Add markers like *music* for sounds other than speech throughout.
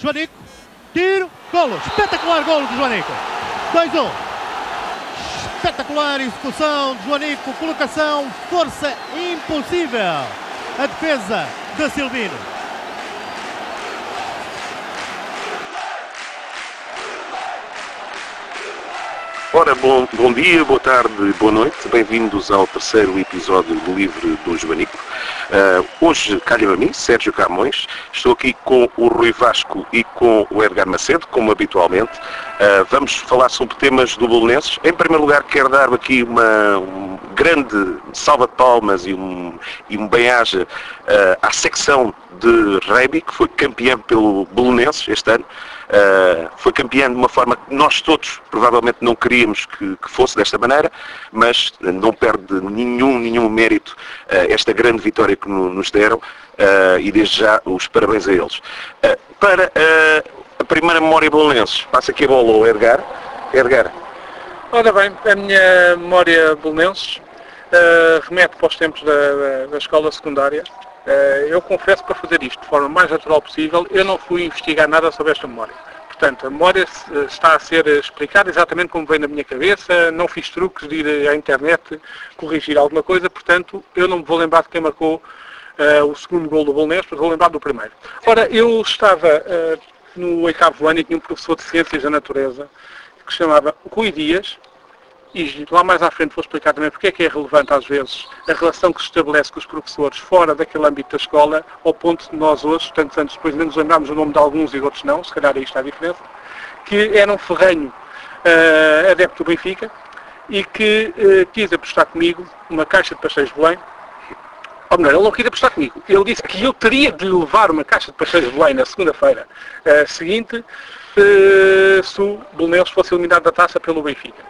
Joanico, tiro, golo, espetacular golo de Joanico. 2-1. Espetacular execução de Joanico, colocação, força impossível. A defesa de Silvino. Ora, bom, bom dia, boa tarde, boa noite. Bem-vindos ao terceiro episódio do Livre do Joanico. Uh, hoje calha a mim, Sérgio Camões. Estou aqui com o Rui Vasco e com o Edgar Macedo, como habitualmente. Uh, vamos falar sobre temas do Bolonenses. Em primeiro lugar, quero dar aqui uma um grande salva de palmas e um, e um bem-aja uh, à secção de rugby, que foi campeã pelo Bolonenses este ano. Uh, foi campeão de uma forma que nós todos provavelmente não queríamos que, que fosse desta maneira, mas não perde nenhum, nenhum mérito uh, esta grande vitória que no, nos deram uh, e desde já os parabéns a eles. para a primeira memória bolonenses, passa aqui a bola ao Edgar. Edgar. Ora bem, a minha memória bolonenses remete para os tempos da, da, da escola secundária. Eh, eu confesso para fazer isto de forma mais natural possível, eu não fui investigar nada sobre esta memória. Portanto, a memória eh, está a ser explicada exatamente como vem na minha cabeça, não fiz truques de ir à internet corrigir alguma coisa, portanto, eu não me vou lembrar de quem marcou uh, o segundo gol do Bolonês, mas vou lembrar do primeiro. Ora, eu estava uh, no oitavo ano e tinha um professor de Ciências da Natureza que se chamava Rui Dias, e lá mais à frente vou explicar também porque é que é relevante às vezes a relação que se estabelece com os professores fora daquele âmbito da escola, ao ponto de nós hoje, tantos anos depois, nem nos lembrarmos o nome de alguns e de outros não, se calhar aí está a diferença, que era um ferrenho uh, adepto do Benfica e que uh, quis apostar comigo uma caixa de pastéis de Belém, ou melhor, ele não quis apostar comigo. Ele disse que eu teria de levar uma caixa de pastéis de Belém na segunda-feira uh, seguinte se o Belenenses fosse eliminado da taça pelo Benfica.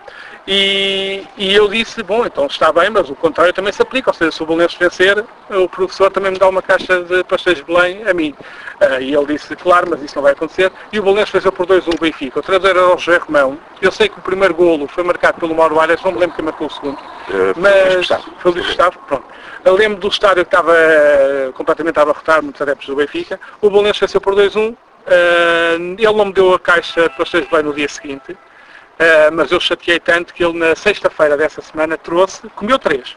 E, e, eu disse, bom, então está bem, mas o contrário também se aplica, ou seja, se o Belenenses vencer, o professor também me dá uma caixa de pastéis de Belém a mim. Uh, e ele disse, claro, mas isso não vai acontecer. E o Belenenses venceu por 2-1 o Benfica. O treinador era o José Romão. Eu sei que o primeiro golo foi marcado pelo Mauro Arias, não me lembro quem marcou o segundo. Uh, mas foi o Luís Gustavo, pronto. Eu lembro do estádio que estava uh, completamente a abarrotar, muitos adeptos do Benfica. O Belenenses venceu por 2-1. Uh, ele não me deu a caixa de pastéis de Belém no dia seguinte. Uh, mas eu chateei tanto que ele na sexta-feira dessa semana trouxe, comeu três.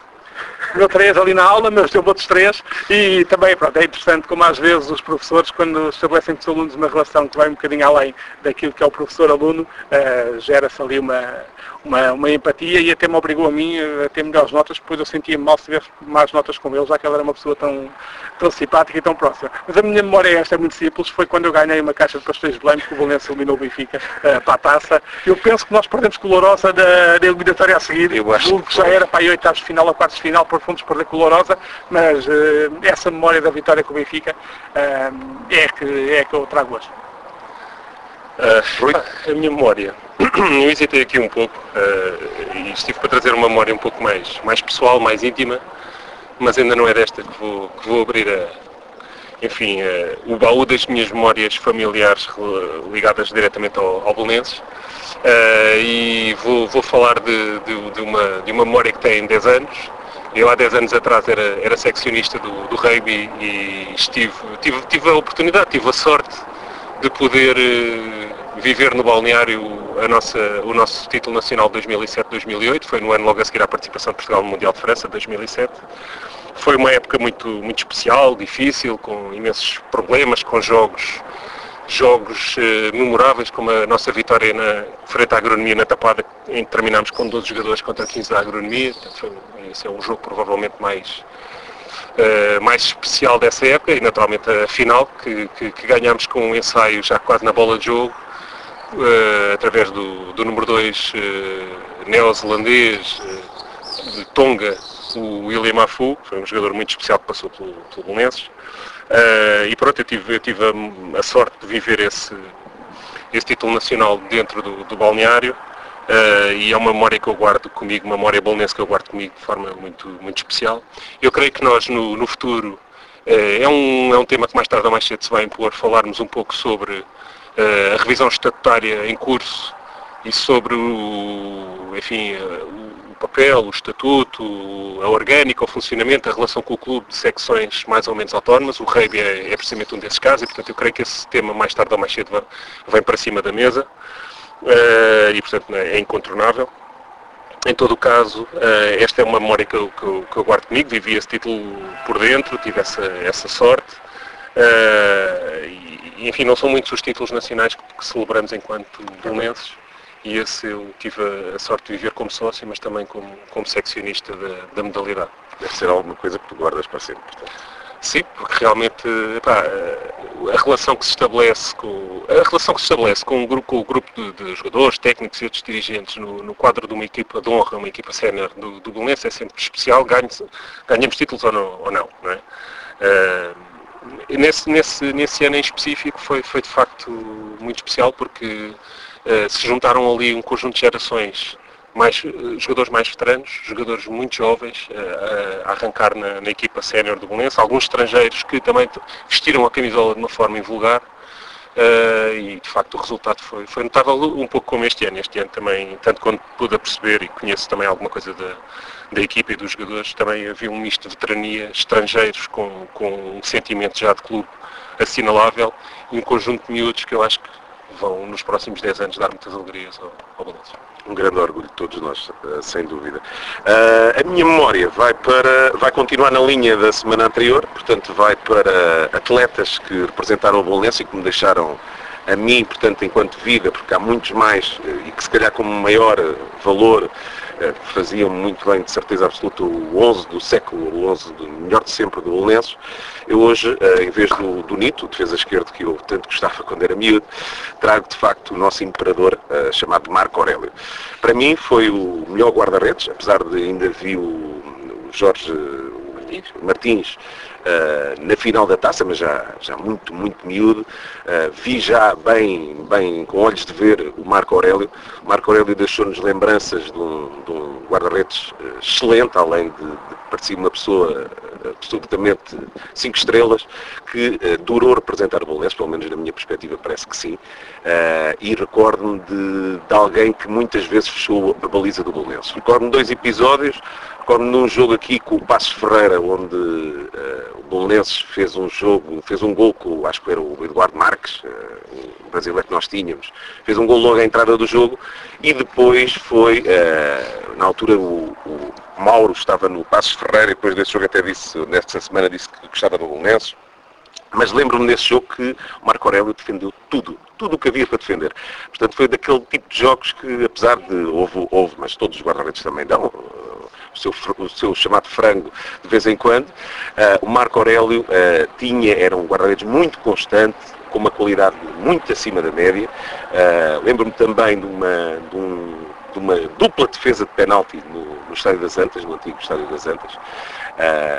Comeu três ali na aula, mas deu outros três e também pronto, é interessante como às vezes os professores, quando estabelecem com os alunos uma relação que vai um bocadinho além daquilo que é o professor-aluno, uh, gera-se ali uma, uma, uma, empatia e até me obrigou a mim a ter melhores notas, depois eu sentia-me mal se tivesse más notas com ele, já que ele era uma pessoa tão, tão simpática e tão próxima. Mas a minha memória é esta, é muito simples, foi quando eu ganhei uma caixa de pastéis de Belém, que o Valência eliminou o Benfica uh, para a taça. Eu penso que nós perdemos colorosa da, da eliminatória a seguir, eu acho que já era para aí oitavos de final ou quartos de final, por perder colorosa, mas uh, essa memória da vitória com o Benfica uh, é, que, é que eu trago hoje. Uh, a minha memória. *clears throat* Eu hesitei aqui um pouco uh, e estive para trazer uma memória um pouco mais, mais pessoal, mais íntima, mas ainda não é desta que vou, que vou abrir a, enfim, uh, o baú das minhas memórias familiares ligadas diretamente ao, ao Belenenses. e vou, vou falar de, de, de, uma, de uma memória que tem 10 anos. Eu há 10 anos atrás era, era seccionista do, do rugby e estive, tive, tive a oportunidade, tive a sorte de poder eh, viver no balneário a nossa, o nosso título nacional de 2007-2008, foi no ano logo a seguir à participação de Portugal no Mundial de França, 2007. Foi uma época muito, muito especial, difícil, com imensos problemas, com jogos, jogos eh, memoráveis, como a nossa vitória na frente à agronomia na Tapada, em que terminámos com 12 jogadores contra 15 da agronomia. Foi, esse é o jogo provavelmente mais, uh, mais especial dessa época e naturalmente a final que, que, que ganhámos com um ensaio já quase na bola de jogo uh, através do, do número 2 uh, eh, neozelandês de Tonga, o William Afu, foi um jogador muito especial que passou pelo, pelo e pronto, eu tive, eu tive a, a sorte de viver esse, esse título nacional dentro do, do balneário Uh, e é uma memória que eu guardo comigo, uma memória bolonense que eu guardo comigo de forma muito, muito especial. Eu creio que nós no, no futuro, uh, é, um, é um tema que mais tarde ou mais cedo se vai impor, falarmos um pouco sobre uh, a revisão estatutária em curso e sobre o, enfim, o papel, o estatuto, a orgânica, o funcionamento, a relação com o clube de secções mais ou menos autónomas. O rugby é, é precisamente um desses casos e, portanto, eu creio que esse tema mais tarde ou mais cedo vem para cima da mesa uh, e, portanto, é incontornável. Em todo o caso, uh, esta é uma memória que eu, que, eu, que eu, guardo comigo, vivi esse título por dentro, tive essa, essa sorte. Uh, e, enfim, não são muitos os títulos nacionais que, que celebramos enquanto belenenses e esse eu tive a sorte de viver como sócio, mas também como, como seccionista da, da modalidade. Deve ser alguma coisa que tu guardas para sempre, portanto. Sim, porque realmente pá, a relação que se estabelece com a relação que se estabelece com, um grupo, com o grupo de, de jogadores, técnicos e outros dirigentes no, no, quadro de uma equipa de honra, uma equipa sénior do, do Belenense é sempre especial, ganhe, ganhamos títulos ou não, ou não, não é? Uh, nesse, nesse, nesse ano em específico foi, foi de facto muito especial porque se juntaram ali um conjunto de gerações mais, uh, jogadores mais veteranos, jogadores muito jovens uh, a arrancar na, na equipa sénior do Belenense, alguns estrangeiros que também vestiram a camisola de uma forma invulgar Uh, e de facto o resultado foi, foi notável um pouco como este ano. Este ano também, tanto quanto pude perceber e conheço também alguma coisa da, da equipa e dos jogadores, também havia um misto de veterania, estrangeiros com, com um sentimento já de clube assinalável e um conjunto de miúdos que eu acho que vão nos próximos 10 anos dar muitas alegrias ao, ao balanço. Um grande orgulho de todos nós, eh, sem dúvida. Uh, a minha memória vai, para, vai continuar na linha da semana anterior, portanto vai para atletas que representaram o Bolonense e que me deixaram a mim, portanto, enquanto vida, porque há muitos mais eh, e que se calhar com maior valor faziam muito bem, de certeza absoluta, o 11 do século, o 11 do melhor de sempre do Belenenses. Eu hoje, eh, em vez do, do Nito, defesa esquerdo que eu tanto gostava quando era miúdo, trago de facto o nosso imperador uh, chamado Marco Aurélio. Para mim foi o melhor guarda-redes, apesar de ainda vi o, Jorge Martins, na final da taça, mas já, já muito, muito miúdo. Uh, vi já bem, bem, com olhos de ver o Marco Aurélio. O Marco Aurélio deixou-nos lembranças de um, um guarda-redes uh, excelente, além de, de parecer uma pessoa absolutamente cinco estrelas, que durou representar o Bolonense, pelo menos na minha perspectiva parece que sim, e recordo-me de, de, alguém que muitas vezes fechou a baliza do Bolonense. Recordo-me dois episódios, como num jogo aqui com o Passos Ferreira, onde uh, o Bolonenses fez um jogo, fez um gol com, acho que era o Eduardo Marques, uh, o brasileiro que nós tínhamos, fez um gol logo à entrada do jogo e depois foi, uh, na altura o, o, Mauro estava no Passos Ferreira e depois desse jogo até disse, nesta semana disse que gostava do Bolonenses. Mas lembro-me nesse jogo que o Marco Aurélio defendeu tudo, tudo o que havia para defender. Portanto, foi daquele tipo de jogos que, apesar de houve, houve mas todos os guarda-redes também dão, seu, o seu chamado frango de vez em quando. Uh, o Marco Aurélio uh, tinha, era um guarda-redes muito constante, com uma qualidade muito acima da média. Uh, Lembro-me também de uma, de, um, de uma, dupla defesa de penalti no, no, Estádio das Antas, no antigo Estádio das Antas.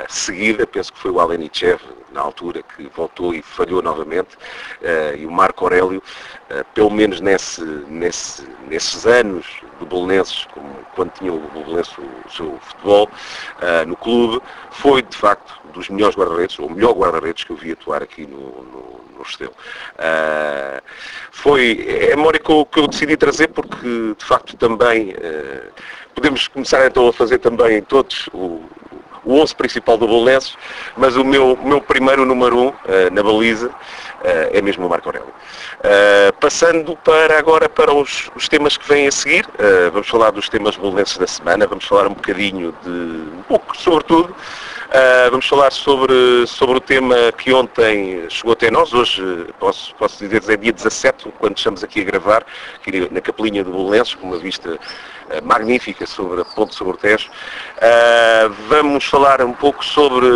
Seguida, penso que foi o Alenichev, na altura, que voltou e falhou novamente, uh, e o Marco Aurélio, uh, pelo menos nesse, nesse, nesses anos do Bolonenses, quando tinha o Bolonenses o seu futebol uh, no clube, foi de facto dos melhores guarda-redes, ou melhor guarda-redes que eu vi atuar aqui no, no, no. Uh, foi é a memória que eu, que eu, decidi trazer porque de facto também uh, podemos começar então a fazer também todos o, o 11 principal do Bolonenses, mas o meu, meu primeiro número 1 um, na baliza é mesmo o Marco Aurélio. Uh, passando para agora para os, os, temas que vêm a seguir, uh, vamos falar dos temas bolonenses da semana, vamos falar um bocadinho de, um pouco sobre tudo, uh, vamos falar sobre, sobre o tema que ontem chegou até nós, hoje posso, posso dizer é dia 17, quando estamos aqui a gravar, aqui na Capelinha do Bolonenses, com uma vista magnífica sobre a ponte sobre o Tejo. vamos falar um pouco sobre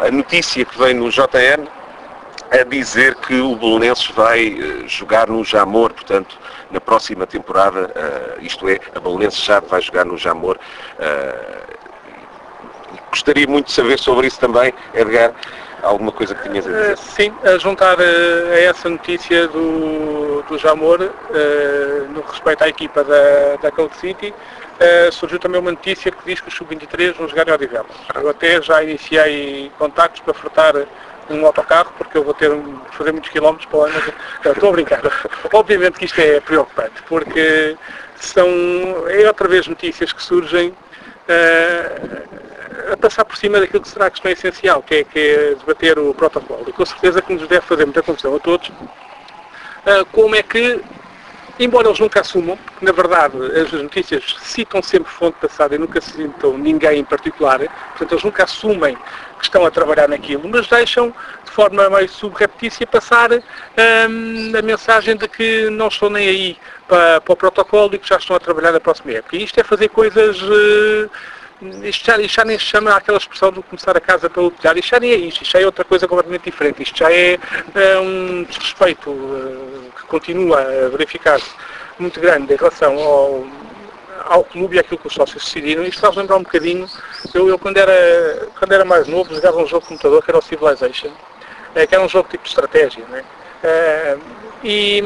a notícia que vem no JN, a dizer que o Bolonenses vai uh, jogar no Jamor, portanto, na próxima temporada, uh, isto é, a Bolonenses já vai jogar no Jamor. Uh, gostaria muito de saber sobre isso também, Edgar, alguma coisa que tinhas a dizer? sim, a juntar a essa notícia do, do Jamor, no respeito à equipa da, da Cold City, surgiu também uma notícia que diz que os sub-23 vão jogar em Odivelas. Eu até já iniciei contactos para fretar um autocarro, porque eu vou ter fazer muitos quilómetros para lá, mas estou a brincar. *laughs* Obviamente que isto é preocupante, porque são, é outra vez notícias que surgem a passar por cima daquilo que será a questão essencial, que é, que é debater o protocolo. E com certeza que nos deve fazer muita confusão a todos uh, como é que embora eles nunca assumam, porque na verdade as notícias citam sempre fonte passada e nunca citam ninguém em particular, portanto eles nunca assumem que estão a trabalhar naquilo, mas deixam de forma meio subreptícia passar hum, a mensagem de que não estão nem aí para, para, o protocolo e que já estão a trabalhar na próxima época. E isto é fazer coisas. Uh, isto já, isto já, nem se chama aquela expressão de começar a casa pelo telhado, isto já nem é isto, isto já é outra coisa completamente diferente, isto já é, é um desrespeito uh, que continua a verificar-se muito grande em relação ao, ao clube e àquilo que os sócios decidiram. Isto faz lembrar um bocadinho, eu, eu quando, era, quando era mais novo jogava um jogo de computador que era o Civilization, uh, que era um jogo tipo de estratégia, né? E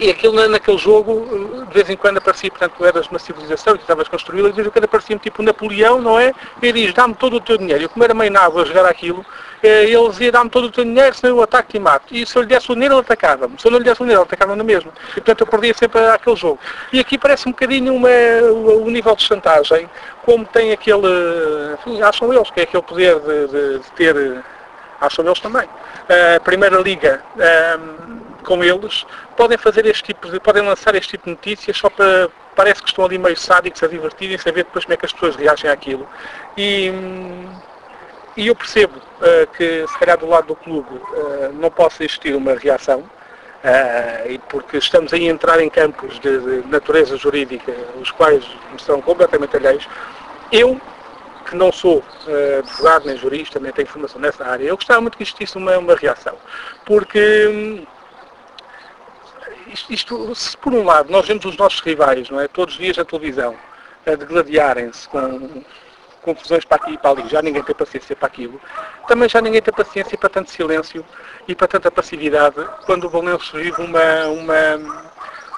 e aquilo naquele jogo, de vez em quando aparecia, portanto, eras uma civilização e tu estavas construí-la, de vez em quando aparecia tipo Napoleão, não é? E diz, dá-me todo o teu dinheiro. Eu como era meio nabo a jogar aquilo, eh, ele dizia, dá-me todo o teu dinheiro, senão eu ataco e mato. E se eu lhe desse o dinheiro, ele atacava-me. Se eu não lhe desse o dinheiro, ele atacava-me na mesma. E portanto eu perdia sempre aquele jogo. E aqui parece um bocadinho o, nível de chantagem, como tem aquele, enfim, acham eles, que é aquele poder de, de, de ter, acham eles também. A Primeira Liga, um, com eles, podem fazer este tipo de, podem lançar este tipo de notícias só para, parece que estão ali meio sádicos a divertirem-se, a ver depois como é que as pessoas reagem àquilo. E, e eu percebo uh, que se calhar do lado do clube uh, não possa existir uma reação, uh, e porque estamos a entrar em campos de, de, natureza jurídica, os quais me são completamente alheios. Eu, que não sou advogado nem jurista, nem tenho formação nessa área, eu gostava muito que existisse uma, uma reação, porque hum, isto, isto, se por um lado nós vemos os nossos rivais, não é, todos os dias na televisão, a degladiarem-se com confusões para aqui e para ali, já ninguém tem paciência para aquilo, também já ninguém tem paciência para tanto silêncio e para tanta passividade quando o Valenço vive uma, uma,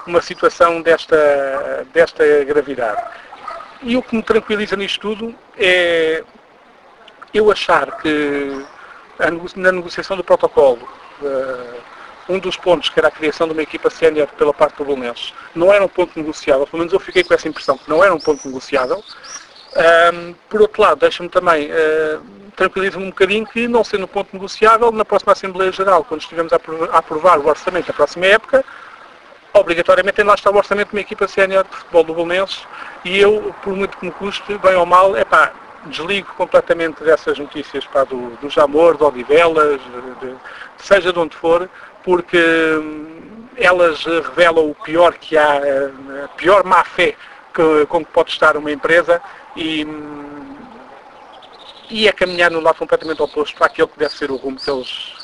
uma situação desta, desta gravidade. E o que me tranquiliza nisto tudo é eu achar que na negociação do protocolo uh, um dos pontos, que era a criação de uma equipa sénior pela parte do Bolonenses, não era um ponto negociável, pelo menos eu fiquei com essa impressão que não era um ponto negociável. Um, por outro lado, deixa-me também, uh, tranquiliza-me um bocadinho que, não sendo um ponto negociável, na próxima Assembleia Geral, quando estivermos a aprovar o orçamento da próxima época, obrigatoriamente tem lá está o orçamento de uma equipa sénior de futebol do Bolonenses e eu, por muito que me custe, bem ou mal, é pá, desligo completamente dessas notícias pá, do, do Jamor, do Odivelas, de, de, seja de onde for, porque hum, elas revelam o pior que há, a pior má-fé com que pode estar uma empresa e, e é caminhar num lado completamente oposto para aquele que deve ser o rumo que eles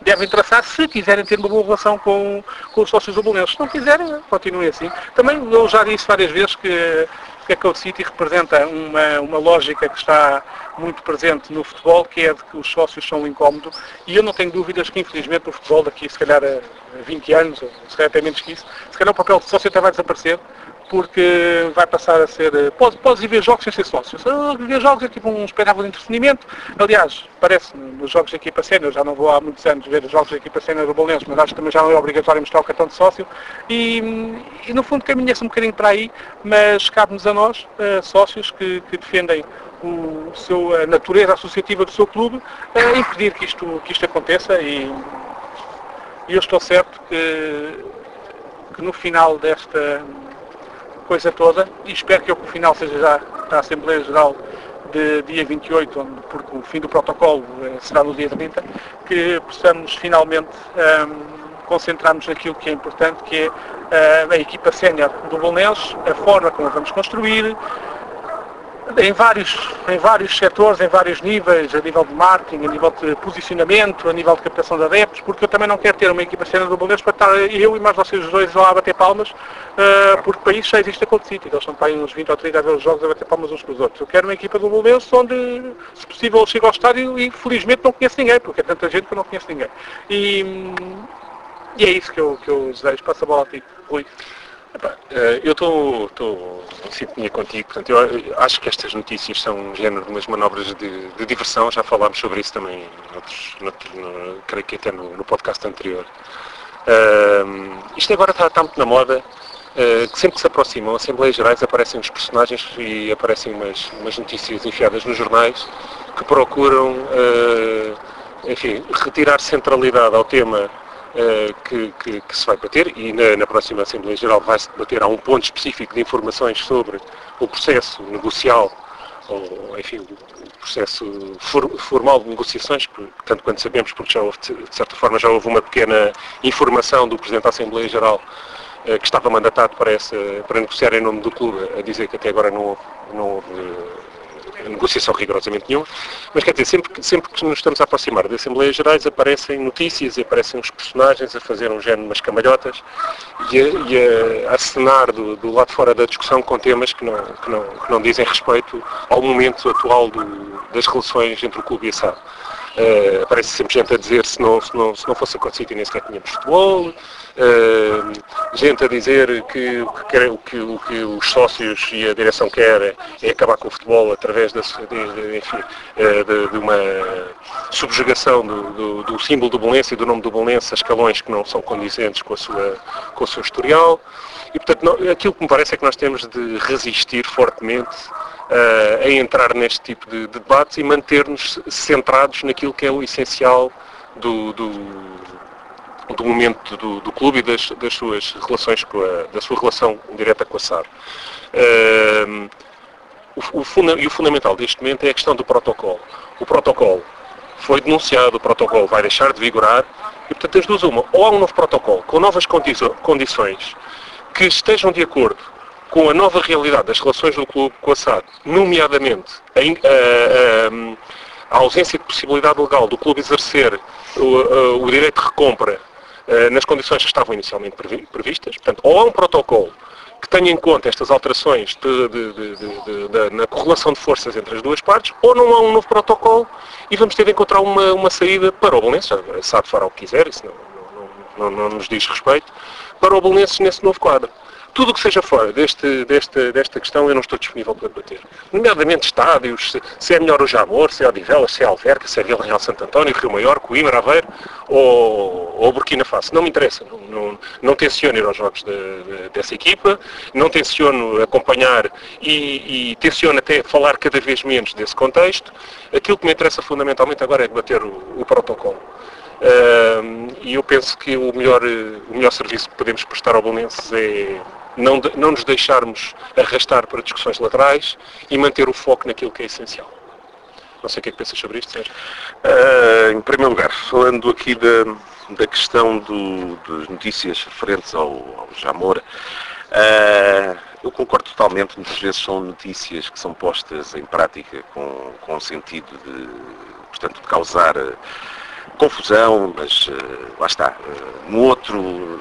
devem traçar se quiserem ter uma boa relação com, com os sócios do Bolonenses. Se não quiserem, continuem assim. Também eu já disse várias vezes que que a Code City representa uma, uma lógica que está muito presente no futebol, que é de que os sócios são um incómodo, e eu não tenho dúvidas que, infelizmente, o futebol daqui, se calhar, a 20 anos, ou se calhar até menos que isso, se calhar o papel de sócio até vai desaparecer, porque vai passar a ser. Podes, podes ir ver jogos sem ser sócio. Ver jogos é tipo um espetáculo de entretenimento. Aliás, parece nos jogos de equipa sénior, já não vou há muitos anos ver os jogos de equipa sénior do Bolense, mas acho que também já não é obrigatório mostrar o cartão de sócio. E, e no fundo caminha-se um bocadinho para aí, mas cabe-nos a nós, uh, sócios, que, que defendem o seu, a natureza associativa do seu clube, uh, impedir que isto, que isto aconteça e, e eu estou certo que, que no final desta coisa toda. E espero que o final seja já na Assembleia Geral de dia 28, onde, porque o fim do protocolo eh, será no dia 30, que possamos finalmente um, ehm, concentrarmos naquilo que é importante, que é uh, a equipa sénior do Bolonenses, a forma como a vamos construir, em vários, em vários setores, em vários níveis, a nível de marketing, a nível de posicionamento, a nível de captação de adeptos, porque eu também não quero ter uma equipa cena do Bolonenses para estar eu e mais vocês dois lá a bater palmas, uh, porque para isso já existe a Cold City, eles estão para aí uns 20 ou 30 a ver os jogos a bater palmas uns com os outros. Eu quero uma equipa do Bolonenses onde, se possível, chego ao estádio e felizmente não conheço ninguém, porque é tanta gente que eu não conheço ninguém. E, e é isso que eu, que eu desejo. Passa a bola a ti, Rui. Eh, eu estou em sintonia contigo, portanto, eu acho que estas notícias são um género de umas manobras de, de diversão, já falámos sobre isso também, no, creio que até no, no podcast anterior. Uh, isto agora está, está, muito na moda Uh, que sempre que se aproximam Assembleias Gerais aparecem os personagens e aparecem umas, umas notícias enfiadas nos jornais que procuram, uh, enfim, retirar centralidade ao tema que, que, que, se vai bater e na, na próxima Assembleia Geral vai-se debater a um ponto específico de informações sobre o processo negocial ou, enfim, o processo for, formal de negociações, tanto quanto sabemos, porque já houve, de certa forma já houve uma pequena informação do Presidente da Assembleia Geral eh, que estava mandatado para, essa, para negociar em nome do clube, a dizer que até agora não houve, não houve eh, negociação rigorosamente nenhuma. Mas quer dizer, sempre, sempre que nos estamos a aproximar das Assembleias Gerais aparecem notícias e aparecem os personagens a fazer um género de umas camalhotas e a, e a acenar do, do lado fora da discussão com temas que não, que não, que não dizem respeito ao momento atual do, das relações entre o clube e a SAD. Uh, aparece sempre gente a dizer se não, se não, se não fosse acontecido nem sequer tínhamos futebol, uh, gente a dizer que, que, quer, o, que, o que os sócios e a direção querem é acabar com o futebol através de, de, enfim, uh, de, de, uma subjugação do, do, do, símbolo do Belenense e do nome do Belenense a escalões que não são condizentes com, a sua, com o seu historial. E, portanto, não, aquilo que me parece é que nós temos de resistir fortemente uh, a entrar neste tipo de, de debates e manter-nos centrados naquilo que é o essencial do, do, do momento do, do, clube e das, das, suas relações com a, da sua relação direta com a SAR. Uh, o, o funda, e o fundamental deste momento é a questão do protocolo. O protocolo foi denunciado, o protocolo vai deixar de vigorar e, portanto, as duas uma. Ou há um novo protocolo com novas condições que estejam de acordo com a nova realidade das relações do clube com a SAD, nomeadamente a, a, a, ausência de possibilidade legal do clube exercer o, o direito de recompra eh, nas condições que estavam inicialmente previstas, portanto, ou há um protocolo que tenha em conta estas alterações de, de, de, na correlação de forças entre as duas partes, ou não há um novo protocolo e vamos ter de encontrar uma, uma saída para o Belenenses, a SAD fará o que quiser, isso não, não, não, não nos diz respeito, para o Belenenses nesse novo quadro. Tudo o que seja fora deste, deste, desta questão eu não estou disponível para debater. Nomeadamente estádios, se, é melhor o Jamor, se é Odivelas, se é Alverca, se é Vila Real Santo António, Rio Maior, Coimbra, Aveiro ou, ou Burkina Faso. Não me interessa. Não, não, não tenciono ir aos jogos de, de, dessa equipa, não tenciono acompanhar e, e tenciono até falar cada vez menos desse contexto. Aquilo que me interessa fundamentalmente agora é debater o, o protocolo. Uh, e eu penso que o melhor, o melhor serviço que podemos prestar ao Bolonenses é não, de, não nos deixarmos arrastar para discussões laterais e manter o foco naquilo que é essencial. Não sei o que é que pensas sobre isto, Sérgio. Uh, em primeiro lugar, falando aqui da, da questão do, das notícias referentes ao, ao Jamor, uh, eu concordo totalmente, muitas vezes são notícias que são postas em prática com, com o sentido de, portanto, de causar confusão, mas uh, lá está. no outro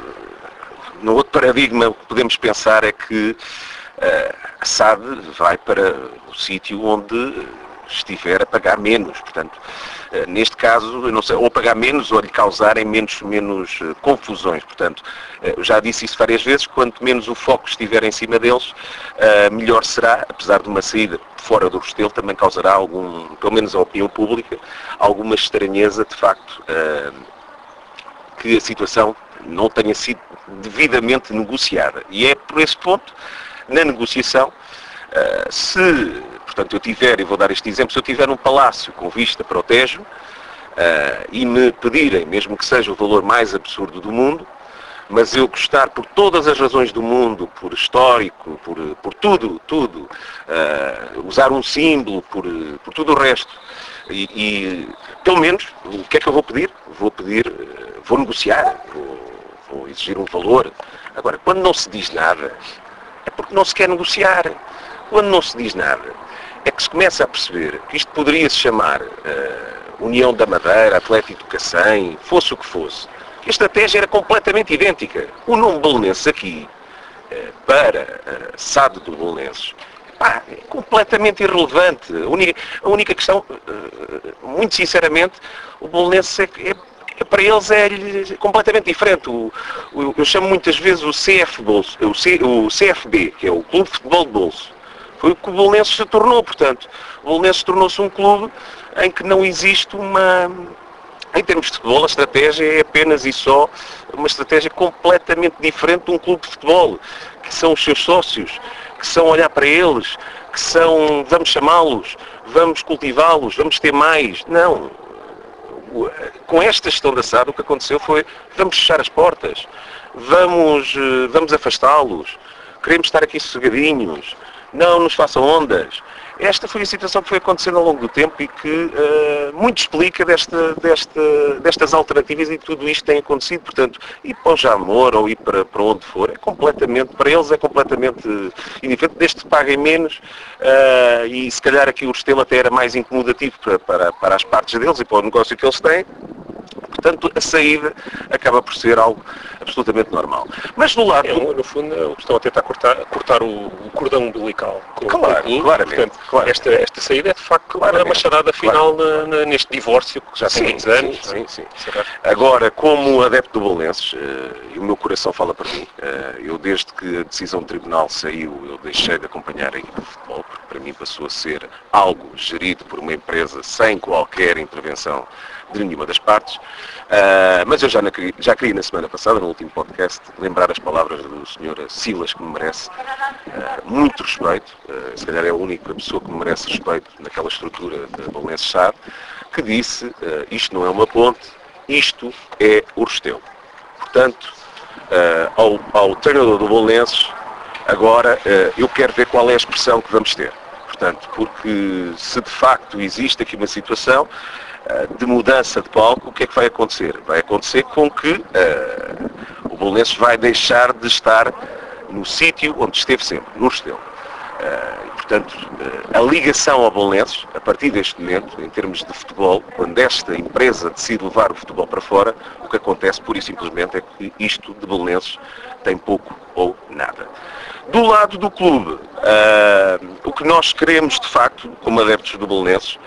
no outro paradigma, o que podemos pensar é que uh, a SAD vai para o sítio onde estiver a pagar menos. Portanto, neste caso, sei, ou pagar menos ou lhe causarem menos, menos uh, confusões. Portanto, eu já disse isso várias vezes, quanto menos o foco estiver em cima deles, melhor será, apesar de uma saída fora do Restelo, também causará algum, pelo menos a opinião pública, alguma estranheza, de facto, que a situação não tenha sido devidamente negociada. E é por esse ponto, na negociação, eh, se, portanto, eu tiver, e vou dar este exemplo, se eu tiver um palácio com vista para o Tejo eh, e me pedirem, mesmo que seja o valor mais absurdo do mundo, mas eu gostar por todas as razões do mundo, por histórico, por, por tudo, tudo, uh, usar um símbolo, por, por tudo o resto. E, e, pelo menos, o que é que eu vou pedir? Vou pedir, vou negociar, vou, ou exigir um valor. Agora, quando não se diz nada, é porque não se quer negociar. Quando não se diz nada, é que se começa a perceber que isto poderia se chamar uh, União da Madeira, Atlético do Cacém, fosse o que fosse. A estratégia era completamente idêntica. O nome Belenenses aqui, uh, para uh, SAD do Belenenses, pá, é completamente irrelevante. A única, a única questão, muito sinceramente, o Belenenses é, é para eles é completamente diferente. O, o, eu chamo muitas vezes o, CF bolso, o, C, o CFB, que é o Clube de Futebol de Bolso. Foi o que o Bolonenses se tornou, portanto. O Bolonenses tornou-se um clube em que não existe uma... Em termos de futebol, a estratégia é apenas e só uma estratégia completamente diferente de um clube de futebol que são os seus sócios, que são olhar para eles, que são vamos chamá-los, vamos cultivá-los, vamos ter mais. Não. Com esta gestão da SAD o que aconteceu foi vamos fechar as portas, vamos, eh, vamos afastá-los, queremos estar aqui sossegadinhos, não nos façam ondas. Esta foi a situação que foi acontecendo ao longo do tempo e que uh, muito explica desta, desta, destas alternativas e tudo isto tem acontecido. Portanto, ir para o Jamor ou ir para, para onde for, é completamente, para eles é completamente indiferente, desde que paguem menos uh, e se calhar aqui o sistema até era mais incomodativo para, para, para as partes deles e para o negócio que eles têm. Portanto, a saída acaba por ser algo absolutamente normal. Mas do lado... É, no fundo, estão a tentar cortar, cortar o, o cordão umbilical. Claro, um, claramente. Portanto, claro. Esta, esta saída é de facto claramente. uma machadada final claro. na, na, neste divórcio que já tem muitos anos. Sim, sim, sim. Agora, como adepto do Bolenses, uh, e o meu coração fala para mim, uh, eu desde que a decisão do tribunal saiu, eu deixei de acompanhar a equipe de futebol, porque para mim passou a ser algo gerido por uma empresa sem qualquer intervenção de nenhuma das partes. Uh, mas eu já, na, já queria na semana passada, no último podcast, lembrar as palavras do Sr. Silas, que me merece uh, muito respeito, uh, se calhar é a única pessoa que me merece respeito naquela estrutura da Bolonense Chá, que disse, isto não é uma ponte, isto é o Restelo. Portanto, ao, ao, treinador do Bolonenses, agora eu quero ver qual é a expressão que vamos ter. Portanto, porque se de facto existe aqui uma situação, de mudança de palco, o que é que vai acontecer? Vai acontecer com que uh, o Bolonenses vai deixar de estar no sítio onde esteve sempre, no Restelo. Uh, portanto, uh, a ligação ao Bolonenses, a partir deste momento, em termos de futebol, quando esta empresa decide levar o futebol para fora, o que acontece, pura e simplesmente, é que isto de Bolonenses tem pouco ou nada. Do lado do clube, o que nós queremos, de facto, como adeptos do Bolonenses,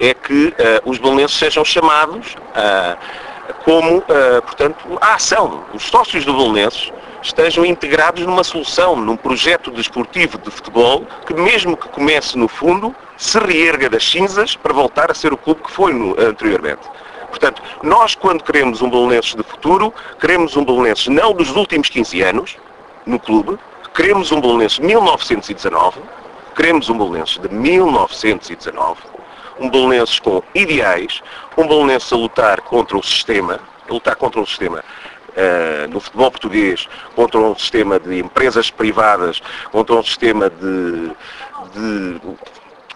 é que uh, os belenenses sejam chamados uh, como, uh, portanto, a ação. Os sócios do Belenenses estejam integrados numa solução, num projeto desportivo de futebol que, mesmo que comece no fundo, se reerga das cinzas para voltar a ser o clube que foi no, anteriormente. Portanto, nós quando queremos um Belenenses de futuro, queremos um Belenenses não dos últimos 15 anos no clube, queremos um Belenenses de 1919, queremos um Belenenses de 1919, um Belenenses com ideais, um Belenenses a lutar contra o sistema, a lutar contra o sistema uh, no futebol português, contra um sistema de empresas privadas, contra um sistema de, de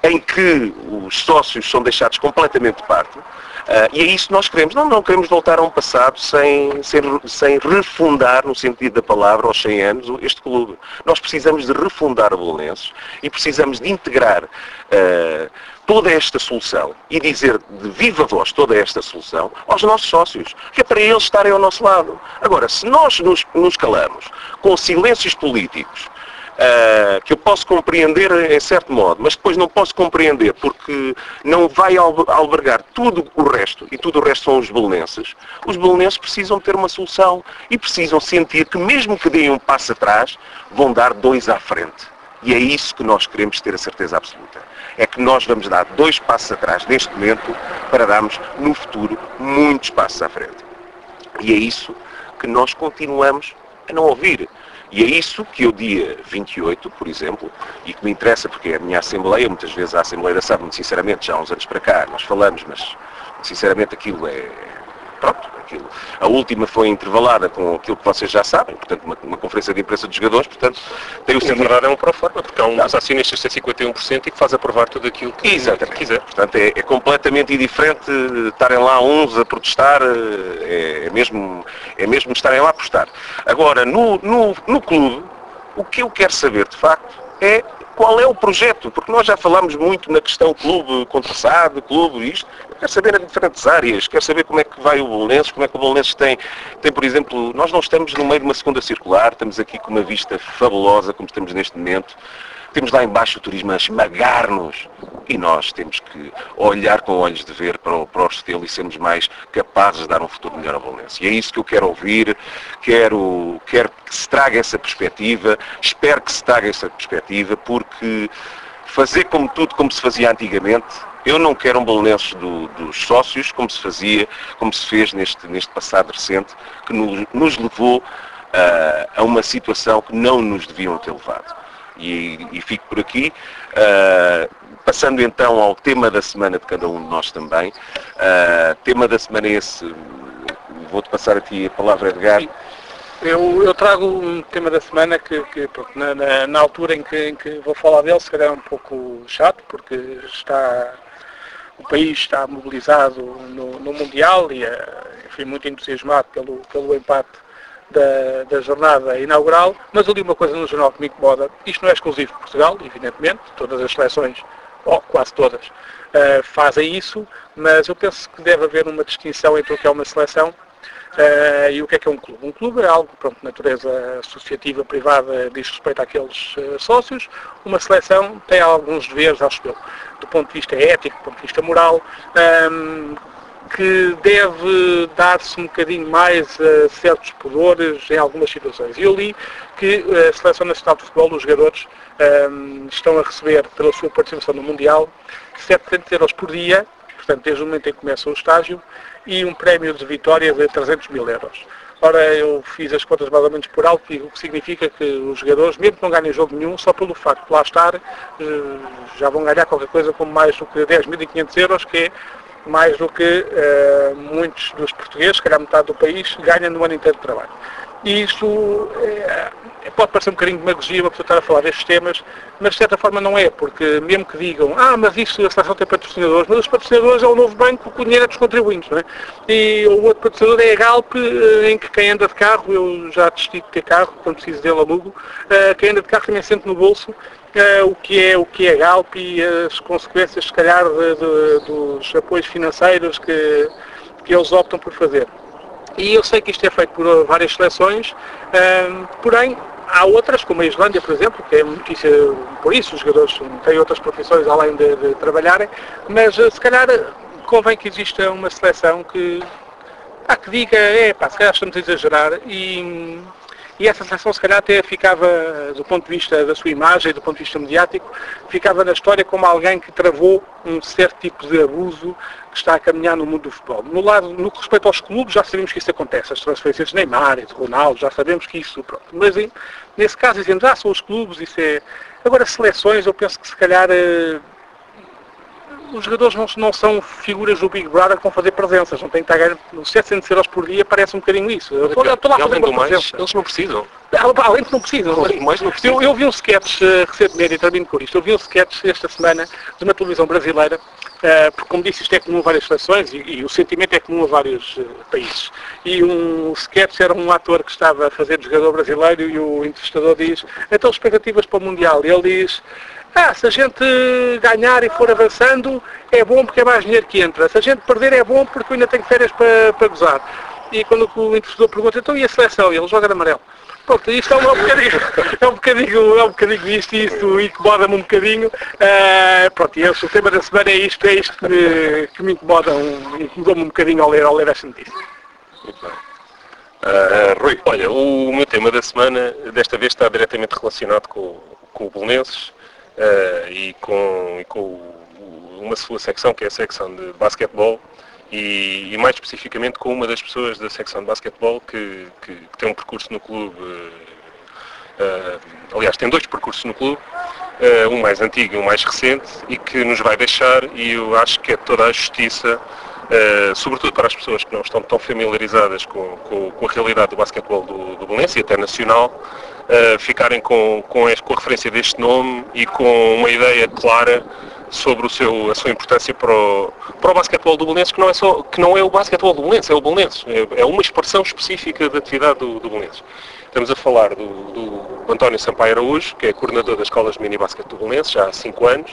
em que os sócios são deixados completamente de parte. Uh, e é isso que nós queremos. Não, não queremos voltar a um passado sem, sem, sem refundar, no sentido da palavra, aos 100 anos, este clube. Nós precisamos de refundar o Belenenses e precisamos de integrar uh, toda esta solução e dizer de viva voz toda esta solução aos nossos sócios, que é para eles estarem ao nosso lado. Agora, se nós nos, nos calamos com silêncios políticos, uh, que eu posso compreender em certo modo, mas depois não posso compreender porque não vai albergar tudo o resto, e tudo o resto são os belenenses, os belenenses precisam ter uma solução e precisam sentir que mesmo que deem um passo atrás, vão dar dois à frente. E é isso que nós queremos ter a certeza absoluta. É que nós vamos dar dois passos atrás neste momento para darmos no futuro muitos passos à frente. E é isso que nós continuamos a não ouvir. E é isso que eu, dia 28, por exemplo, e que me interessa porque é a minha Assembleia, muitas vezes a Assembleia sabe muito sinceramente, já há uns anos para cá, nós falamos, mas sinceramente aquilo é, pronto, aquilo. A última foi intervalada com aquilo que vocês já sabem, portanto, uma, uma conferência de imprensa dos jogadores, portanto, tem o Na verdade é um proforma, porque há um dos acionistas que tem 51% e que faz aprovar tudo aquilo que, Exatamente. quiser. Portanto, é, é, completamente indiferente estarem lá uns a protestar, é, é, mesmo, é mesmo estarem lá a protestar. Agora, no, no, no clube, o que eu quero saber, de facto, é qual é o projeto, porque nós já falamos muito na questão clube contraçado, clube isto, eu quero saber em diferentes áreas, quero saber como é que vai o Bolonenses, como é que o Bolonenses tem, tem, por exemplo, nós não estamos no meio de uma segunda circular, estamos aqui com uma vista fabulosa, como estamos neste momento, temos lá embaixo o turismo a esmagar-nos e nós temos que olhar com olhos de ver para o, para o e sermos mais capazes de dar um futuro melhor ao Valência. E é isso que eu quero ouvir, quero, quero que se traga essa perspectiva, espero que se traga essa perspectiva, porque fazer como tudo como se fazia antigamente, eu não quero um bolonenses do, dos sócios como se fazia, como se fez neste, neste passado recente, que nos, nos levou uh, a uma situação que não nos deviam ter levado. E, e fico por aqui. Uh, passando então ao tema da semana de cada um de nós também. Uh, tema da semana é esse. Vou-te passar aqui a palavra, Edgar. Eu, eu, trago um tema da semana que, que na, na, altura em que, em que, vou falar dele, se calhar é um pouco chato, porque está, o país está mobilizado no, no Mundial e, eh, enfim, muito entusiasmado pelo, pelo empate da, da, jornada inaugural, mas eu li uma coisa no jornal que me incomoda. Isto não é exclusivo de Portugal, evidentemente, todas as seleções, ou quase todas, uh, fazem isso, mas eu penso que deve haver uma distinção entre o que é uma seleção Uh, e o que é que é um clube? Um clube é algo, pronto, de natureza associativa, privada, diz respeito àqueles uh, sócios. Uma seleção tem alguns deveres, acho eu, do ponto de vista ético, do ponto de vista moral, um, ehm, que deve dar-se um bocadinho mais a certos pudores em algumas situações. Eu li que a Seleção Nacional de Futebol, os jogadores, um, ehm, estão a receber, pela sua participação no Mundial, 700 euros por dia, portanto, desde o momento em que começa o estágio, e um prémio de vitória de 300 mil euros. Ora, eu fiz as contas mais ou menos por alto, o que significa que os jogadores, mesmo que não ganhem jogo nenhum, só pelo facto de lá estar, eh, já vão ganhar qualquer coisa como mais do que 10.500 euros, que é mais do que uh, muitos dos portugueses, se calhar metade do país, ganham no ano inteiro de trabalho. E isso é, pode parecer um bocadinho de demagogia uma pessoa estar a falar destes temas, mas de certa forma não é, porque mesmo que digam, ah, mas isso a seleção tem patrocinadores, mas os patrocinadores é o novo banco com o dinheiro é dos contribuintes, não é? E o outro patrocinador é a Galp, eh, em que quem anda de carro, eu já desisti de ter carro, quando preciso dele alugo, uh, quem anda de carro também sente no bolso uh, o, que é, o que é Galp e as consequências, se calhar, de, de, dos apoios financeiros que, que eles optam por fazer. E eu sei que isto é feito por várias seleções, porém há outras, como a Islândia, por exemplo, que é notícia por isso, os jogadores têm outras profissões além de, de trabalharem, mas se calhar convém que exista uma seleção que, ah, que diga, é pá, se calhar estamos a exagerar e e essa seleção se calhar até ficava, do ponto de vista da sua imagem, do ponto de vista mediático, ficava na história como alguém que travou um certo tipo de abuso que está a caminhar no mundo do futebol. No, lado, no que respeita aos clubes, já sabemos que isso acontece, as transferências de Neymar e de Ronaldo, já sabemos que isso, pronto. Mas nesse caso dizemos, ah, são os clubes, isso é... Agora, seleções, eu penso que se calhar eh, os jogadores não, não, são figuras do Big Brother que vão fazer presenças, não têm que estar ganhando 700 euros por dia, parece um bocadinho isso. Eu estou, estou lá a fazer uma mais, presença. Eles não precisam. Além de não precisam. Mais não precisam. Eu, eu, vi um sketch uh, recentemente, e termino com isto, eu vi um sketch esta semana de uma televisão brasileira, uh, porque como disse isto é comum a várias seleções e, e o sentimento é comum a vários uh, países. E um sketch era um ator que estava a fazer de jogador brasileiro e o entrevistador diz, então expectativas para o Mundial. E ele diz, ah, se a gente ganhar e for avançando, é bom porque é mais dinheiro que entra. Se a gente perder, é bom porque eu ainda tenho férias para, para gozar. E quando o investidor pergunta, então e a seleção? E ele joga de amarelo. Pronto, isto é um, é um bocadinho, é um bocadinho, é um bocadinho isto, isto incomoda-me um bocadinho. Uh, pronto, e o tema da semana é isto, é isto que me, que me incomoda, um, incomodou-me um bocadinho ao ler, ao ler esta notícia. Muito bem. Uh, Rui, olha, o meu tema da semana desta vez está diretamente relacionado com, com o Bolonenses uh, e com, e com uma sua secção, que é a secção de basquetebol, e, e, mais especificamente com uma das pessoas da secção de basquetebol que, que, que tem um percurso no clube, uh, aliás, tem dois percursos no clube, uh, um mais antigo e um mais recente, e que nos vai deixar, e eu acho que é toda a justiça, uh, sobretudo para as pessoas que não estão tão familiarizadas com, com, com a realidade do basquetebol do, do e até nacional, uh, ficarem com, com, este, com a referência deste nome e com uma ideia clara sobre o seu, a sua importância para o, para o basquetebol do Belenenses, que não é, só, que não é o basquetebol do Belenenses, é o Belenenses. É, é uma expressão específica da atividade do, do. Estamos a falar do, do, António Sampaio Araújo, que é coordenador das escolas de mini-basquete do Belenenses, já há 5 anos,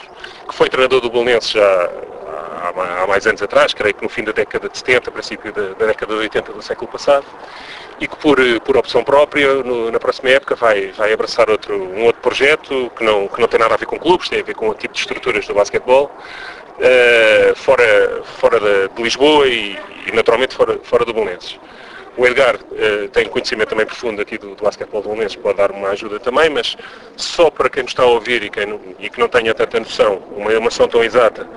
que foi treinador do Belenenses já há, há, mais anos atrás, creio que no fim da década de 70, princípio da, da década de 80 do século passado, e que por, por opção própria, no, na próxima época, vai, vai abraçar outro, um outro projeto que não, que não tem nada a ver com clubes, tem a ver com o tipo de estruturas do basquetebol, uh, fora, fora de, de Lisboa e, e, naturalmente fora, fora do Belenenses. O Edgar uh, tem conhecimento também profundo aqui do, do basquetebol do Belenenses, pode dar uma ajuda também, mas só para quem nos está a ouvir e, quem e que não tenha tanta noção, uma noção tão exata,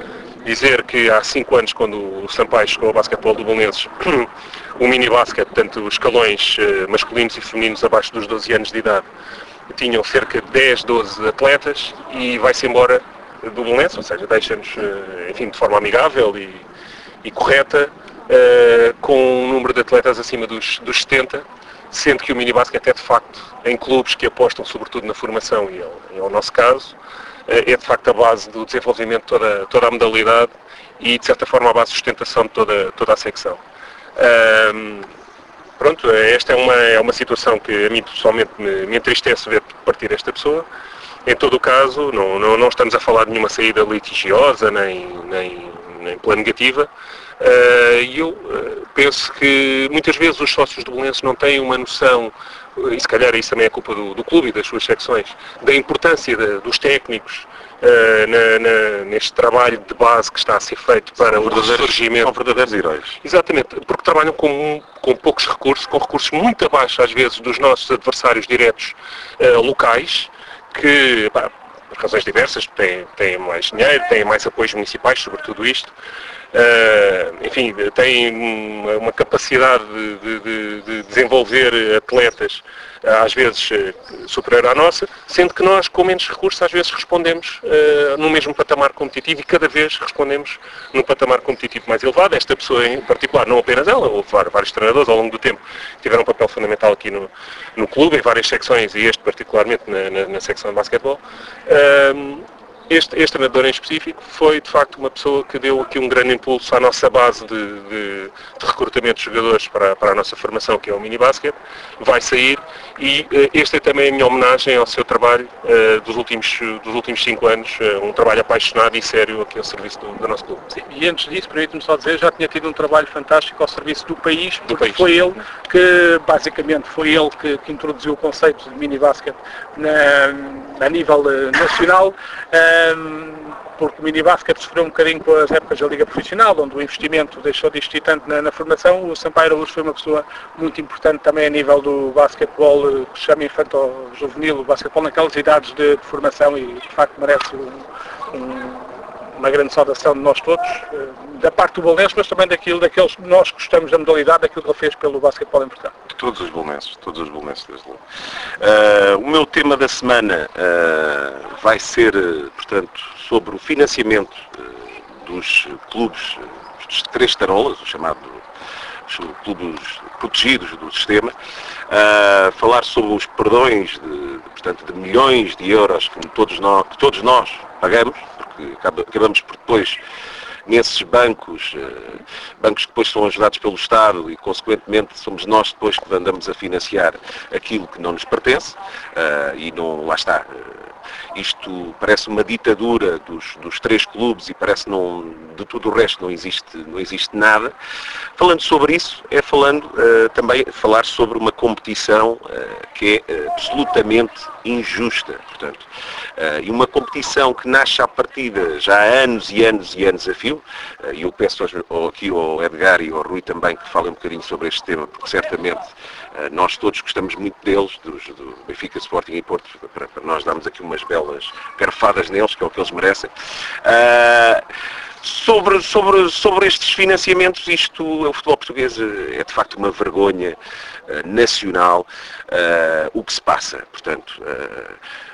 dizer que há cinco anos, quando o Sampaio chegou ao basquetebol do Belenenses, *clears throat* o mini basket, portanto os escalões uh, masculinos e femininos abaixo dos 12 anos de idade tinham cerca de 10, 12 atletas e vai-se embora do Belenense, ou seja, deixa-nos, uh, enfim, de forma amigável e, e correta, uh, com um número de atletas acima dos, dos 70, sendo que o mini basket é de facto em clubes que apostam sobretudo na formação e é, é o nosso caso, é de facto a base do desenvolvimento de toda, toda a modalidade e de certa forma a base de sustentação de toda, toda a secção. Um, pronto, esta é uma, é uma situação que a mim pessoalmente me, me entristece ver partir esta pessoa. Em todo o caso, não, não, não estamos a falar de nenhuma saída litigiosa nem, nem, nem pela negativa. E eu penso que muitas vezes os sócios do Belenenses não têm uma noção e se calhar isso também é culpa do, do clube e das suas secções, da importância de, dos técnicos uh, na, na, neste trabalho de base que está a ser feito para o ressurgimento. São verdadeiros heróis. Exatamente, porque trabalham com, com poucos recursos, com recursos muito abaixo às vezes dos nossos adversários diretos uh, locais, que, pá, por razões diversas, têm, têm mais dinheiro, têm mais apoios municipais sobre tudo isto. Uh, enfim, têm uma, uma capacidade de, de, de, desenvolver atletas às vezes eh, superior à nossa, sendo que nós, com menos recursos, às vezes respondemos uh, no mesmo patamar competitivo e cada vez respondemos num patamar competitivo mais elevado. Esta pessoa em particular, não apenas ela, houve vários treinadores ao longo do tempo que tiveram um papel fundamental aqui no, no clube, em várias secções, e este particularmente na, na, na secção de basquetebol. Este, este treinador em específico foi de facto uma pessoa que deu aqui um grande impulso à nossa base de, de, de recrutamento de jogadores para, para, a nossa formação, que é o mini basket, vai sair e uh, este é também a minha homenagem ao seu trabalho uh, dos, últimos, dos últimos cinco anos, uh, um trabalho apaixonado e sério aqui ao serviço do, do nosso clube. Sim, e antes disso, permite-me só dizer, já tinha tido um trabalho fantástico ao serviço do país, porque do país. foi ele que, basicamente, foi ele que, que introduziu o conceito de mini basket na, a nível nacional porque o minibasket sofreu um bocadinho com as épocas da Liga Profissional, onde o investimento deixou de existir tanto na, na formação. O Sampaio Luz foi uma pessoa muito importante também a nível do basquetebol, eh, que se chama infanto-juvenil, o basquetebol naquelas idades de, de, formação e de facto merece um, um, uma grande saudação de nós todos, eh, da parte do Bolonense, mas também daquilo, daqueles que nós gostamos da modalidade, daquilo que ele fez pelo basquetebol em Portugal. De todos os bolonenses, todos os bolonenses, desde logo. Uh, o meu tema da semana uh, vai ser, portanto, sobre o financiamento uh, dos clubes, dos três tarolas, os chamados clubes protegidos do sistema, uh, falar sobre os perdões de, de, portanto, de milhões de euros que todos nós, que todos nós pagamos, porque acabamos por depois nesses bancos, eh, bancos que depois são ajudados pelo Estado e, consequentemente, somos nós depois que andamos a financiar aquilo que não nos pertence eh, e não, lá está, isto parece uma ditadura dos, dos três clubes e parece não, de tudo o resto não existe, não existe nada. Falando sobre isso, é falando uh, também falar sobre uma competição uh, que é uh, absolutamente injusta. Portanto, e uma competição que nasce à partida já há anos e anos e anos a fio, e eu peço aqui ao Edgar e ao Rui também que falem um bocadinho sobre este tema, porque certamente eh, nós todos gostamos muito deles, dos, do Benfica, Sporting e Porto, para, para, nós darmos aqui umas belas garfadas neles, que é o que eles merecem. Uh, sobre, sobre, sobre estes financiamentos, isto, o futebol português eh, é de facto uma vergonha nacional o que se passa. Portanto,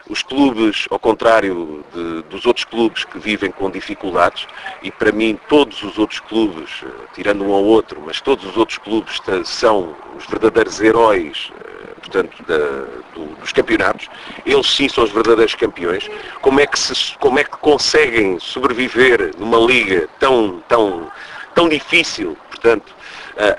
os clubes, ao contrário de, dos outros clubes que vivem com dificuldades, e para mim todos os outros clubes, tirando um ao outro, mas todos os outros clubes são os verdadeiros heróis portanto, da, do, dos campeonatos, eles sim são os verdadeiros campeões. Como é que, se, como é que conseguem sobreviver numa liga tão, tão, tão difícil, portanto,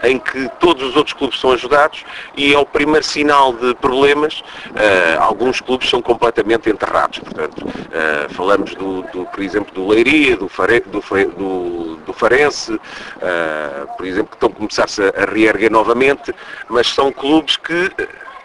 em que todos os outros clubes são ajudados e é o primeiro sinal de problemas, uh, alguns clubes são completamente enterrados. Portanto, uh, falamos, do, do, por exemplo, do Leiria, do, Fare, do, do, do Farense, por exemplo, que estão a começar-se a reerguer novamente, mas são clubes que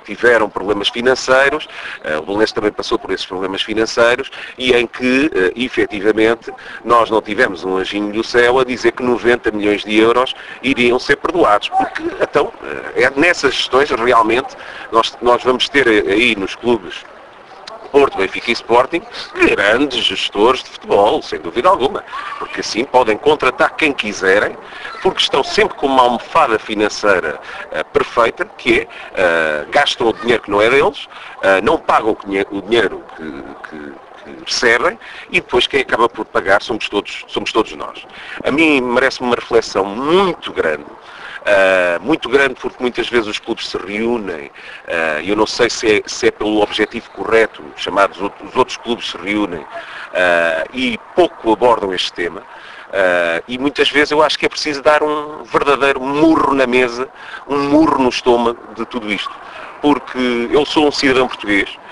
tiveram problemas financeiros, eh, o Belenenses também passou por esses problemas financeiros e em que, eh, efetivamente, nós não tivemos um anjinho do céu a dizer que 90 milhões de euros iriam ser perdoados, porque, então, eh, é nessas gestões, realmente, nós, nós vamos ter aí nos clubes Porto, Benfica e Sporting, grandes gestores de futebol, sem dúvida alguma. Porque assim podem contratar quem quiserem, porque estão sempre com uma almofada financeira uh, perfeita, que é, uh, gastam o dinheiro que não é deles, uh, não pagam o dinheiro que, que recebem e depois quem acaba por pagar somos todos, somos todos nós. A mim merece-me uma reflexão muito grande Uh, muito grande porque muitas vezes os clubes se reúnem, uh, eu não sei se é, se é, pelo objetivo correto, chamados os outros clubes se reúnem uh, e pouco abordam este tema. e muitas vezes eu acho que é preciso dar um verdadeiro murro na mesa, um murro no estômago de tudo isto. Porque eu sou um cidadão português, Uh,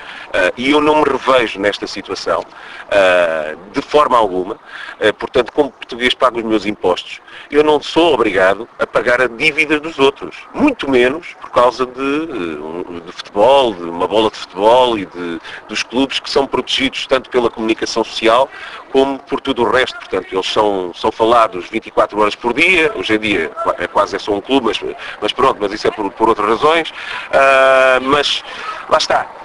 e eu não me revejo nesta situação uh, de forma alguma. Uh, portanto, como português pago os meus impostos, eu não sou obrigado a pagar a dívidas dos outros. Muito menos por causa de, de futebol, de uma bola de futebol e de, dos clubes que são protegidos tanto pela comunicação social como por tudo o resto. Portanto, eles são, são falados 24 horas por dia. Hoje em dia é quase é só um clube, mas, mas pronto, mas isso é por, por outras razões. mas lá está eh,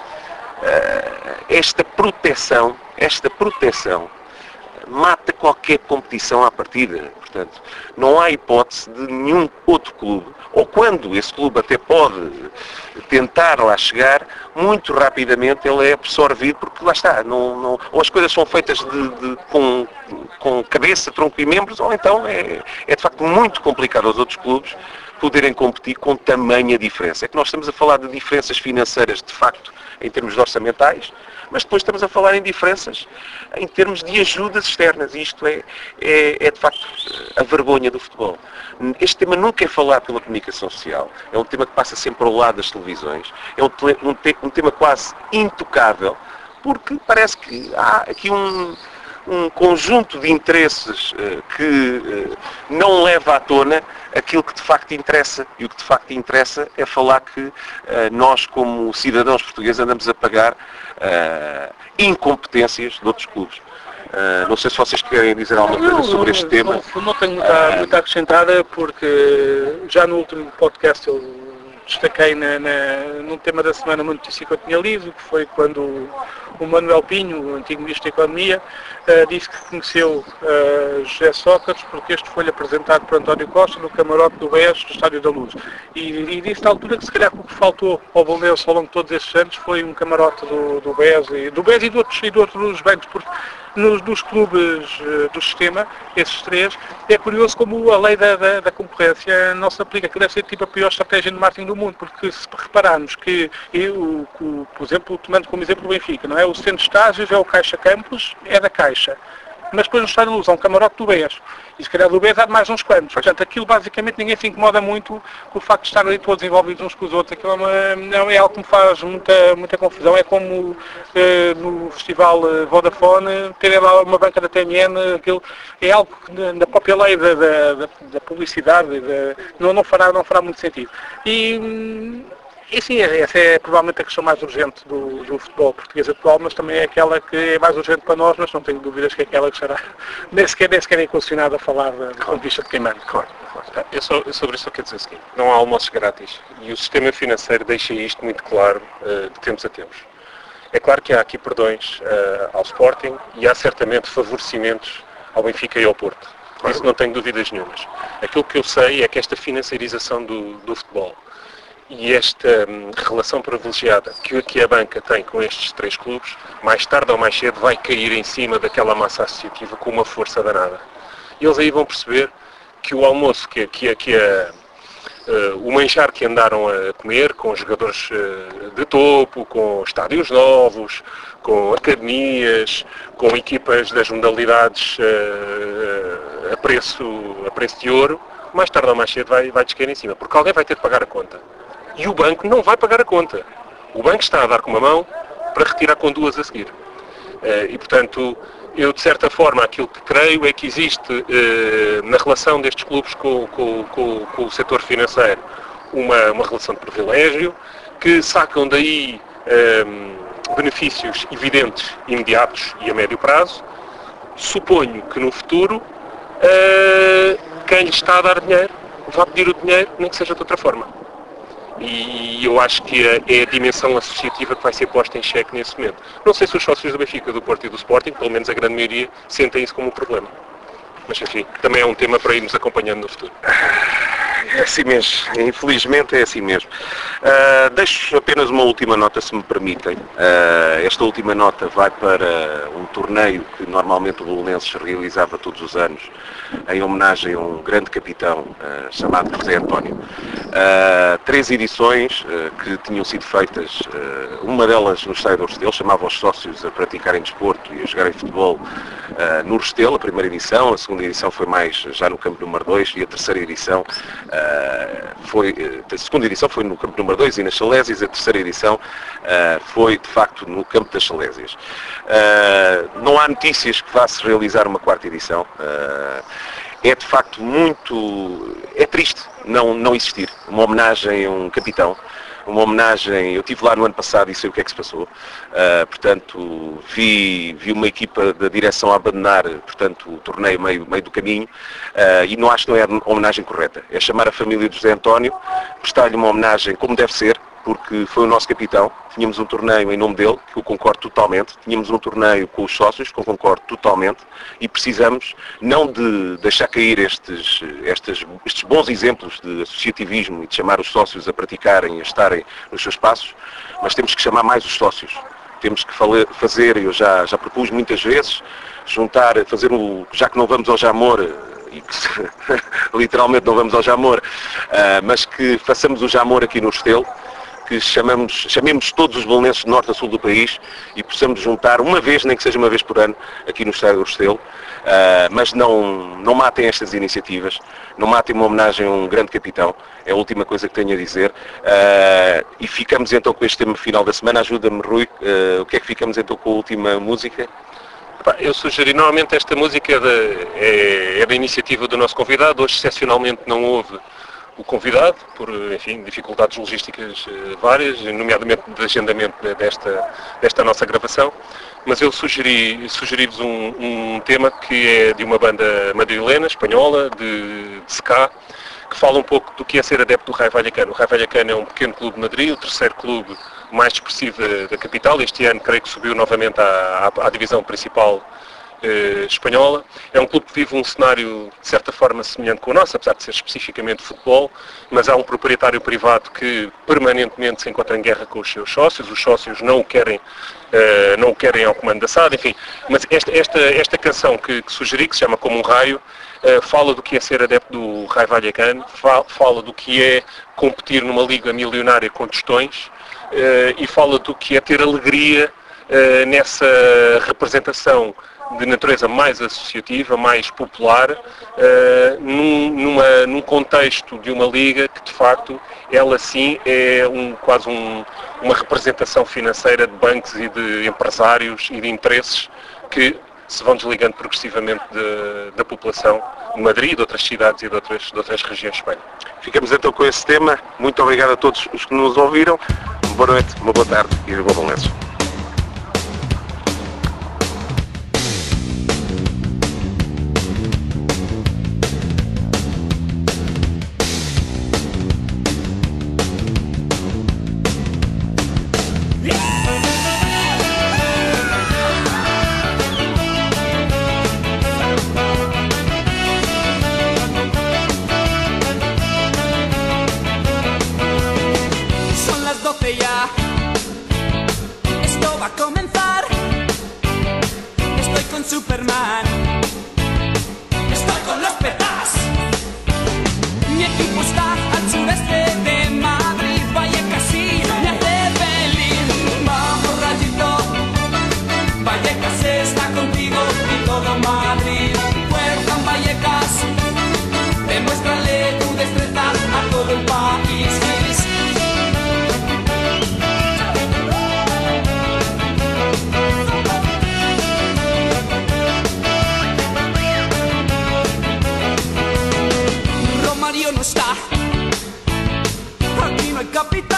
esta proteção, esta proteção mata qualquer competição à partida. Portanto, não há hipótese de nenhum outro clube, ou quando esse clube até pode tentar lá chegar, muito rapidamente ele é absorvido, porque lá está, não, não, ou as coisas são feitas de, de, com, com cabeça, tronco e membros, ou então é, é de facto muito complicado aos outros clubes poderem competir com tamanha diferença. É que nós estamos a falar de diferenças financeiras, de facto, em termos orçamentais, mas depois estamos a falar em diferenças em termos de ajudas externas. E isto é, é, é, de facto a vergonha do futebol. Este tema nunca é falado pela comunicação social. É um tema que passa sempre ao lado das televisões. É um, um, um tema quase intocável, porque parece que há aqui um, um conjunto de interesses uh, que uh, não leva à tona aquilo que de facto interessa. E o que de facto interessa é falar que uh, nós, como cidadãos portugueses, andamos a pagar incompetências de outros clubes. Uh, não sei se vocês querem dizer alguma coisa sobre este tema. Não, não tenho muito, muito a acrescentar, porque já no último podcast eu destaquei na, na, num tema da semana uma notícia que eu tinha lido, que foi quando o Manuel Pinho, o antigo Ministro da Economia, uh, disse que conheceu uh, José Sócrates porque este foi-lhe apresentado por António Costa no camarote do BES do Estádio da Luz. E, e disse na altura que se calhar o que faltou ao Bolonense ao longo de todos estes anos foi um camarote do, do BES e do BES e de outros, e de outros bancos, porque nos, clubes uh, do sistema, esses três, é curioso como a lei da, da, da, concorrência não se aplica, que deve ser tipo a pior estratégia de marketing do mundo, porque se repararmos que, eu, por exemplo, tomando como exemplo o Benfica, não é? O centro de estágios é o Caixa Campos, é da Caixa mas depois no estádio de luz há um camarote do BES. E se calhar do BES há de mais uns quantos. Portanto, aquilo basicamente ninguém se incomoda muito com o facto de estarem ali todos envolvidos uns com os outros. Aquilo é, uma, é algo que me faz muita, muita confusão. É como eh, no festival eh, Vodafone terem lá uma banca da TMN, aquilo é algo que na própria lei da, da, da publicidade da, não, não, fará, não fará muito sentido. E hum, e sim, essa é provavelmente a questão mais urgente do, do, futebol português atual, mas também é aquela que é mais urgente para nós, mas não tenho dúvidas que é aquela que será *laughs* nem sequer, nem sequer é condicionada a falar da, claro. conquista de quem manda. Claro, claro. Eu, só, eu sobre isso quero dizer o seguinte, não há almoços grátis e o sistema financeiro deixa isto muito claro uh, de tempos a tempos. É claro que há aqui perdões uh, ao Sporting e há certamente favorecimentos ao Benfica e ao Porto. Claro. Isso não tenho dúvidas nenhumas. Aquilo que eu sei é que esta financiarização do, do futebol e esta hum, relação privilegiada que, que a banca tem com estes três clubes, mais tarde ou mais cedo vai cair em cima daquela massa associativa com uma força danada. E eles aí vão perceber que o almoço, que, que, que a, uh, o manjar que andaram a comer com jogadores uh, de topo, com estádios novos, com academias, com equipas das modalidades uh, a, preço, a preço de ouro, mais tarde ou mais cedo vai, vai descair em cima, porque alguém vai ter de pagar a conta e o banco não vai pagar a conta. O banco está a dar com uma mão para retirar com duas a seguir. Eh, e, portanto, eu, de certa forma, aquilo que creio é que existe eh, na relação destes clubes com, com, com, com o setor financeiro uma, uma, relação de privilégio, que sacam daí ehm, benefícios evidentes, imediatos e a médio prazo. Suponho que no futuro uh, quem lhe está a dar dinheiro vai pedir o dinheiro, nem que seja de outra forma. E eu acho que é a dimensão associativa que vai ser posta em xeque nesse momento. Não sei se os sócios do Benfica, do Porto e do Sporting, pelo menos a grande maioria, sentem isso como um problema. Mas enfim, também é um tema para irmos acompanhando no futuro. É assim mesmo, infelizmente é assim mesmo. Uh, deixo apenas uma última nota, se me permitem. Uh, esta última nota vai para um torneio que normalmente o Bolonenses realizava todos os anos, em homenagem a um grande capitão uh, chamado José António. três edições que tinham sido feitas, uma delas no estádio do Restelo, chamava os sócios a praticarem desporto e a jogarem futebol no Restelo, a primeira edição, a segunda edição foi mais já no campo número 2 e a terceira edição eh, foi, eh, a segunda edição foi no campo número 2 e nas Salésias, a terceira edição eh, foi de facto no campo das Salésias. não há notícias que vá-se realizar uma quarta edição. é de facto muito. é triste não, não existir uma homenagem a um capitão uma homenagem. Eu estive lá no ano passado e sei o que é que se passou. Uh, portanto, vi, vi uma equipa da direção abandonar portanto, o torneio meio, meio do caminho uh, e não acho que não é a homenagem correta. É chamar a família de José António, prestar-lhe uma homenagem como deve ser, porque foi o nosso capitão. Tínhamos um torneio em nome dele, que eu concordo totalmente. Tínhamos um torneio com os sócios, que eu concordo totalmente. E precisamos não de deixar cair estes, estes, estes bons exemplos de associativismo e de chamar os sócios a praticarem, a estarem nos seus passos, mas temos que chamar mais os sócios. Temos que fazer, eu já, já propus muitas vezes, juntar, fazer o. Já que não vamos ao Jamor, e que *laughs* literalmente não vamos ao Jamor, uh, mas que façamos o Jamor aqui no Estelo, que chamamos, chamemos todos os bolonenses de norte a sul do país e possamos juntar uma vez, nem que seja uma vez por ano, aqui no Estádio Restelo. Uh, mas não, não matem estas iniciativas, não matem uma homenagem a um grande capitão, é a última coisa que tenho a dizer. Uh, e ficamos então com este tema final da semana. Ajuda-me, Rui, uh, o que é que ficamos então com a última música? Eu sugeri, normalmente esta música é da, é, é da iniciativa do nosso convidado, hoje excepcionalmente não houve o convidado, por enfim, dificuldades logísticas eh, várias, nomeadamente de agendamento desta, desta nossa gravação, mas eu sugeri, sugeri-vos um, um, tema que é de uma banda madrilena, espanhola, de, de ska, que fala um pouco do que é ser adepto do Raio Vallecano. O Raio Vallecano é um pequeno clube de Madrid, o terceiro clube mais expressivo da, da capital. Este ano creio que subiu novamente à, à, à divisão principal eh, espanhola. É um clube que vive um cenário, de certa forma, semelhante com o nosso, apesar de ser especificamente futebol, mas há um proprietário privado que permanentemente se encontra em guerra com os seus sócios, os sócios não o querem, eh, não o querem ao comando da SAD, enfim. Mas esta, esta, esta canção que, que sugeri, que se chama Como um Raio, Uh, fala do que é ser adepto do Raio Vallecano, fala, fala, do que é competir numa liga milionária com tostões uh, e fala do que é ter alegria uh, nessa representação de natureza mais associativa, mais popular, uh, num, numa, num contexto de uma liga que de facto ela sim é um, quase um, uma representação financeira de bancos e de empresários e de interesses que se vão desligando progressivamente de, da população de Madrid, de outras cidades e de outras, de outras regiões de Espanha. Ficamos então com esse tema. Muito obrigado a todos os que nos ouviram. Boa noite, uma boa tarde e boa balanço. capital.